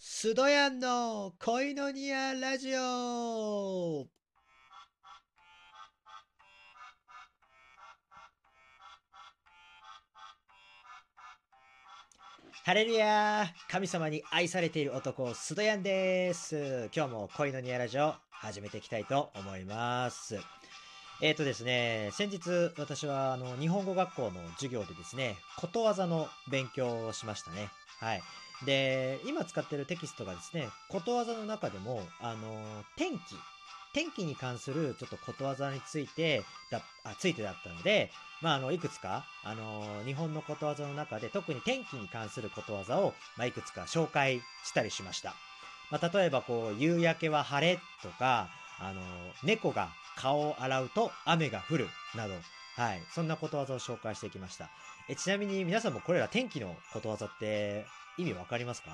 スドヤンの恋のニアラジオハレルヤ神様に愛されている男、スドヤンです。今日も恋のニアラジオ始めていきたいと思います。えっ、とですね、先日私はあの日本語学校の授業でですね、ことわざの勉強をしましたね。はい。で、今使ってるテキストがですね、ことわざの中でも、あの、天気、天気に関するちょっとことわざについてだ、あついてだったので、まあ、あの、いくつか、あの、日本のことわざの中で、特に天気に関することわざを、まあ、いくつか紹介したりしました。まあ、例えば、こう、夕焼けは晴れとか、あの、猫が顔を洗うと雨が降るなど、はい、そんなことわざを紹介してきました。えちなみに皆さんもこれら天気のことわざって意味わかりますか？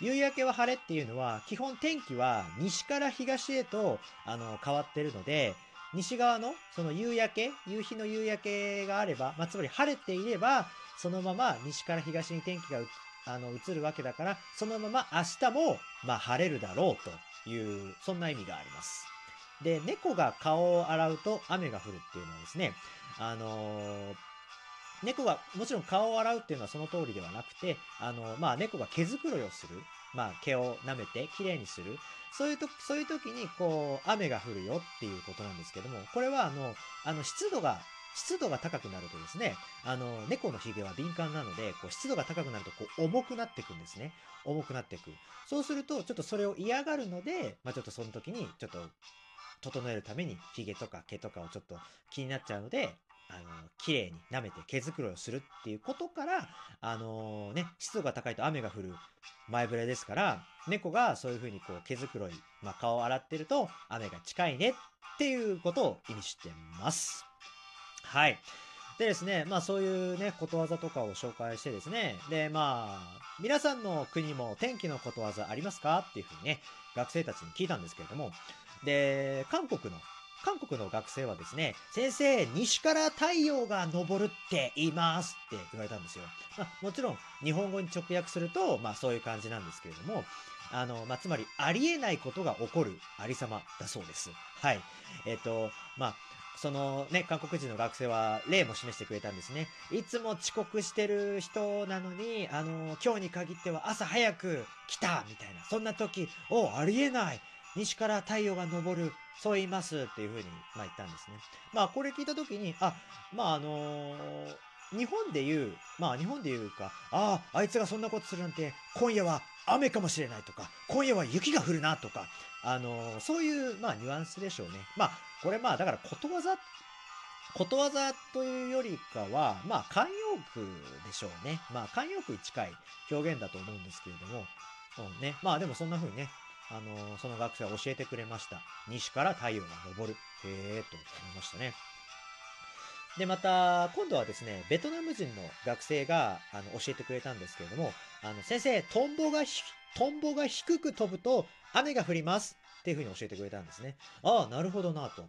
夕焼けは晴れっていうのは基本天気は西から東へとあの変わってるので西側のその夕焼け夕日の夕焼けがあれば、まあ、つまり晴れていればそのまま西から東に天気があの移るわけだからそのまま明日も、まあ、晴れるだろうというそんな意味があります。で猫が顔を洗うと雨が降るっていうのはですねあのー猫がもちろん顔を洗うっていうのはその通りではなくてあの、まあ、猫が毛づくろいをする、まあ、毛を舐めてきれいにする。そういうとそういう時にこう雨が降るよっていうことなんですけどもこれはあのあの湿度が湿度が高くなるとですねあの猫のひげは敏感なのでこう湿度が高くなるとこう重くなっていくんですね。重くなっていく。そうするとちょっとそれを嫌がるので、まあ、ちょっとその時にちょっと整えるためにひげとか毛とかをちょっと気になっちゃうのであの綺麗に舐めて毛づくろいをするっていうことからあのね湿度が高いと雨が降る前触れですから猫がそういうふうにこう毛づくろい、まあ、顔を洗ってると雨が近いねっていうことを意味してます。はい。でですね、まあそういうね、ことわざとかを紹介してですね、で、まあ、皆さんの国も天気のことわざありますかっていうふうにね、学生たちに聞いたんですけれども、で、韓国の、韓国の学生はですね、先生、西から太陽が昇るって言いますって言われたんですよ。まあ、もちろん、日本語に直訳すると、まあそういう感じなんですけれども、あの、まあ、つまり、ありえないことが起こるありさまだそうです。はい。えっ、と、まあ、そのね、韓国人の学生は例も示してくれたんですね。いつも遅刻してる人なのに、あの、今日に限っては朝早く来たみたいな。そんな時、おありえない西から太陽が昇るそう言いますっていうふうに、まあ、言ったんですね。まあこれ聞いた時に、あ、まああのー日本で言う、まあ日本で言うか、ああ、あいつがそんなことするなんて、今夜は雨かもしれないとか、今夜は雪が降るなとか、あのーそういう、まあニュアンスでしょうね。まあこれまあだからことわざ、ことわざというよりかは、まあ慣用句でしょうね。まあ慣用句に近い表現だと思うんですけれども、うんね、まあでもそんな風にね、あのその学生は教えてくれました。西から太陽が昇る。へえと思いましたね。で、また、今度はですね、ベトナム人の学生があの教えてくれたんですけれども、あの先生、トンボがひ、トンボが低く飛ぶと雨が降りますっていうふうに教えてくれたんですね。ああ、なるほどなと。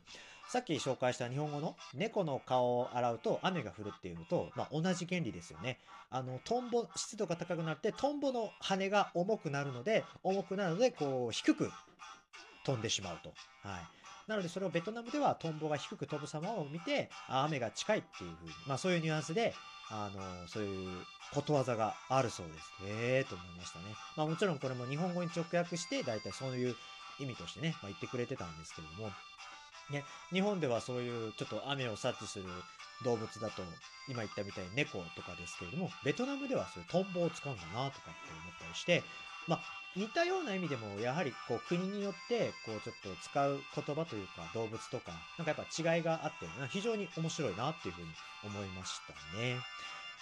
さっき紹介した日本語の猫の顔を洗うと雨が降るっていうのと、まあ、同じ原理ですよね。あの、トンボ、湿度が高くなって、トンボの羽が重くなるので、重くなるので、こう、低く飛んでしまうと。はい。なので、それをベトナムではトンボが低く飛ぶ様を見て、あ雨が近いっていうふうに、まあそういうニュアンスで、あの、そういうことわざがあるそうです。ええと思いましたね。まあもちろんこれも日本語に直訳して、だいたいそういう意味としてね、まあ、言ってくれてたんですけれども、ね、日本ではそういうちょっと雨を察知する動物だと、今言ったみたいに猫とかですけれども、ベトナムではそういうトンボを使うんだなとかって思ったりして、まあ、似たような意味でも、やはりこう国によって、こうちょっと使う言葉というか動物とか、なんかやっぱ違いがあって、非常に面白いなっていうふうに思いましたね。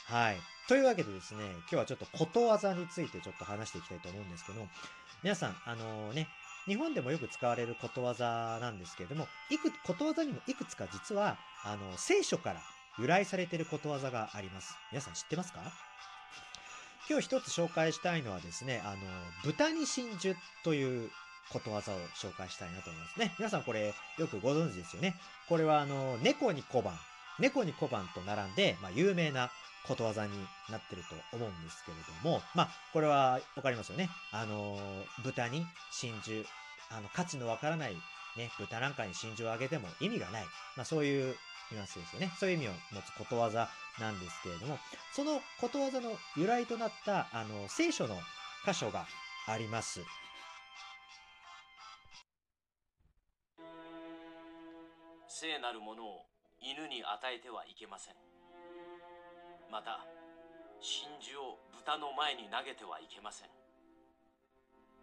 はい。というわけでですね、今日はちょっとことわざについてちょっと話していきたいと思うんですけど、皆さん、あのね、日本でもよく使われることわざなんですけれども、いく、ことわざにもいくつか実は、あの、聖書から由来されていることわざがあります。皆さん知ってますか？今日一つ紹介したいのはですね、あの、豚に真珠ということわざを紹介したいなと思いますね。皆さんこれよくご存知ですよね。これはあの、猫に小判、猫に小判と並んで、まあ、有名なことわざになってると思うんですけれども、まあ、これはわかりますよね。あの、豚に真珠、あの、価値のわからないね、豚なんかに真珠をあげても意味がない。まあ、そういうニュアンスですよね。そういう意味を持つことわざなんですけれども、そのことわざの由来となった、あの、聖書の箇所があります。聖なるものを犬に与えてはいけませんまた真珠を豚の前に投げてはいけません。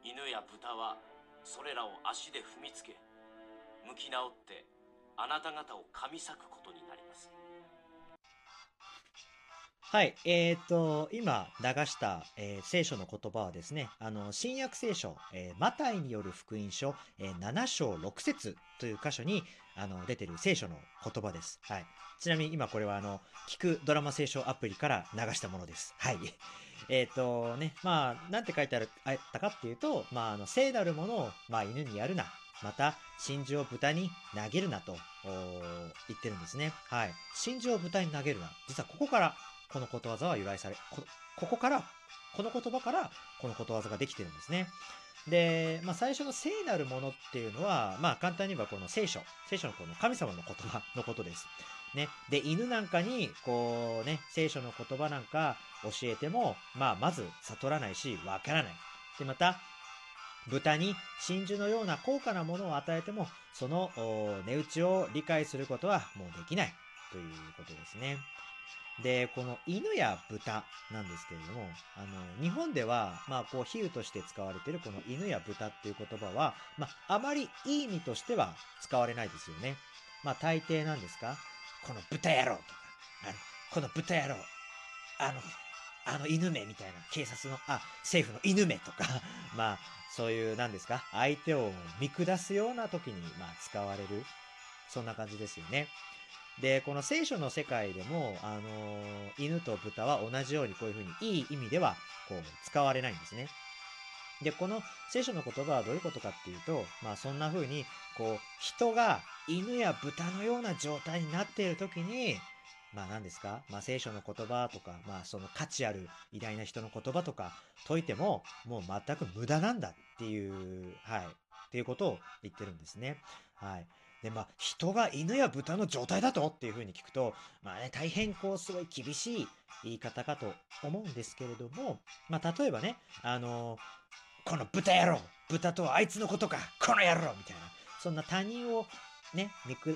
犬や豚はそれらを足で踏みつけ向き直ってあなた方を噛み裂くことになります。はい。えっ、ー、と、今流した、えー、聖書の言葉はですね、あの、新約聖書、えー、マタイによる福音書、え7章6節という箇所に、あの、出てる聖書の言葉です。はい。ちなみに今これはあの、聞くドラマ聖書アプリから流したものです。はい。えっ、とね、まあ、なんて書いてある、あったかっていうと、まあ、あの、聖なるものを、まあ、犬にやるな。また、真珠を豚に投げるなと、言ってるんですね。はい。真珠を豚に投げるな。実はここから、このことわざは由来され、こ、ここから、この言葉からこのことわざができてるんですね。で、まあ、最初の聖なるものっていうのは、まあ、簡単に言えばこの聖書、聖書のこの神様の言葉のことです。ね。で、犬なんかに、こうね、聖書の言葉なんか教えても、まあ、まず悟らないし、わからない。で、また、豚に真珠のような高価なものを与えても、その値打ちを理解することはもうできないということですね。で、この犬や豚なんですけれども、あの、日本では、まあ、こう、比喩として使われているこの犬や豚っていう言葉は、まあ、あまりいい意味としては使われないですよね。まあ、大抵なんですか？この豚野郎とか、あの、この豚野郎、あの、あの犬目みたいな、警察の、あ、政府の犬目とか、まあ、そういう、なんですか？相手を見下すような時に、まあ、使われる。そんな感じですよね。で、この聖書の世界でも、あのー、犬と豚は同じようにこういうふうにいい意味では、こう、使われないんですね。で、この聖書の言葉はどういうことかっていうと、まあそんな風に、こう、人が犬や豚のような状態になっている時に、まあ何ですか？まあ聖書の言葉とか、まあその価値ある偉大な人の言葉とか解いても、もう全く無駄なんだっていう、はい、っていうことを言ってるんですね。はい。で、まあ、人が犬や豚の状態だとっていうふうに聞くと、まあね、大変こう、すごい厳しい言い方かと思うんですけれども、まあ、例えばね、あのー、この豚野郎豚とはあいつのことかこの野郎みたいな、そんな他人をね、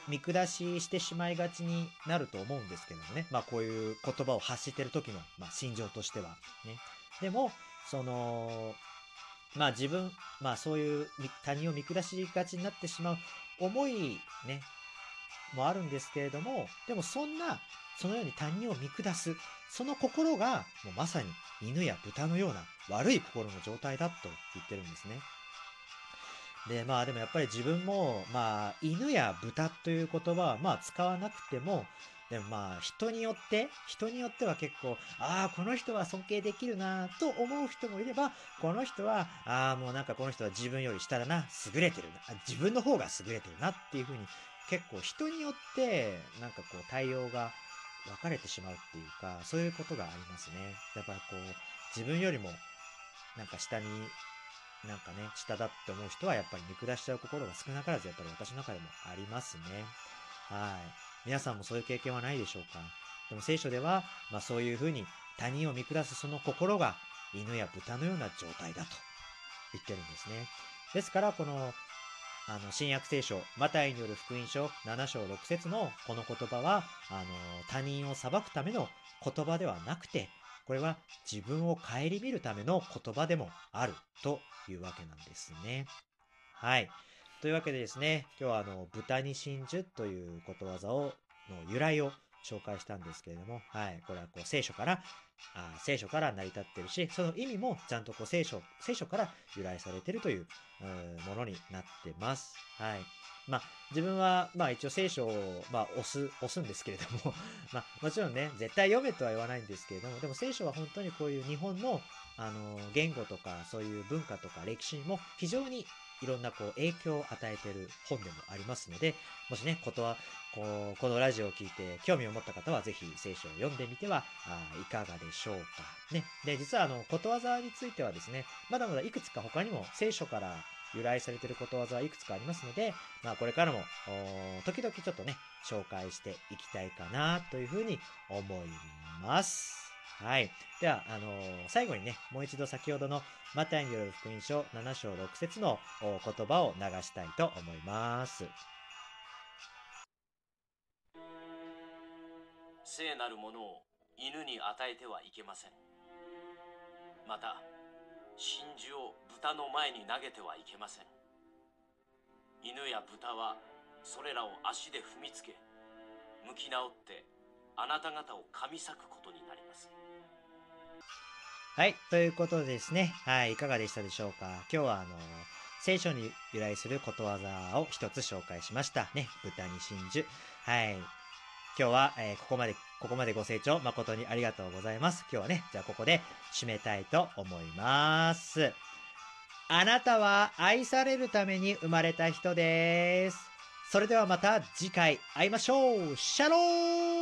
見下ししてしまいがちになると思うんですけどもね。まあこういう言葉を発してる時の、まあ、心情としては。ね。でも、その、まあ自分、まあそういう他人を見下しがちになってしまう思いね、もあるんですけれども、でもそんな、そのように他人を見下す、その心が、もうまさに犬や豚のような悪い心の状態だと言ってるんですね。で、まあでもやっぱり自分も、まあ、犬や豚という言葉は、まあ使わなくても、でもまあ人によって、人によっては結構、ああ、この人は尊敬できるなと思う人もいれば、この人は、ああ、もうなんかこの人は自分より下だな、優れてるな、自分の方が優れてるなっていうふうに、結構人によって、なんかこう対応が分かれてしまうっていうか、そういうことがありますね。やっぱりこう、自分よりも、なんか下に、なんかね、下だって思う人はやっぱり見下しちゃう心が少なからずやっぱり私の中でもありますね。はい。皆さんもそういう経験はないでしょうか？でも聖書では、まあ、そういうふうに他人を見下すその心が犬や豚のような状態だと言ってるんですね。ですから、この、あの、新約聖書、マタイによる福音書7章6節のこの言葉は、あの、他人を裁くための言葉ではなくて、これは自分を顧みるための言葉でもあるというわけなんですね。はい。というわけでですね、今日はあの、豚に真珠ということわざを、の由来を紹介したんですけれども、はい、これはこう聖書から、あ聖書から成り立ってるし、その意味もちゃんとこう聖書、聖書から由来されてるというものになってます。はい。まあ、自分は、まあ一応聖書を、まあ押す、押すんですけれども まあもちろんね、絶対読めとは言わないんですけれども、でも聖書は本当にこういう日本の、あの、言語とか、そういう文化とか歴史にも非常にいろんなこう影響を与えてる本でもありますので、もしね、ことは、こう、このラジオを聞いて興味を持った方は、ぜひ聖書を読んでみてはあいかがでしょうか。ね。で、実はあの、ことわざについてはですね、まだまだいくつか他にも聖書から由来されてることわざはいくつかありますので、まあこれからも、時々ちょっとね、紹介していきたいかなというふうに思います。はい。では、あのー、最後にね、もう一度先ほどのマタイによる福音書7章6節の言葉を流したいと思います。聖なるものを犬に与えてはいけません。また、真珠を豚の前に投げてはいけません。犬や豚はそれらを足で踏みつけ、向き直ってあなた方を噛み裂くことになります。はい。ということでですね。はい。いかがでしたでしょうか？今日は、あの、聖書に由来することわざを一つ紹介しました。ね。豚に真珠。はい。今日は、えー、ここまで、ここまでご清聴誠にありがとうございます。今日はね、じゃあここで締めたいと思います。あなたは愛されるために生まれた人です。それではまた次回会いましょう。シャロー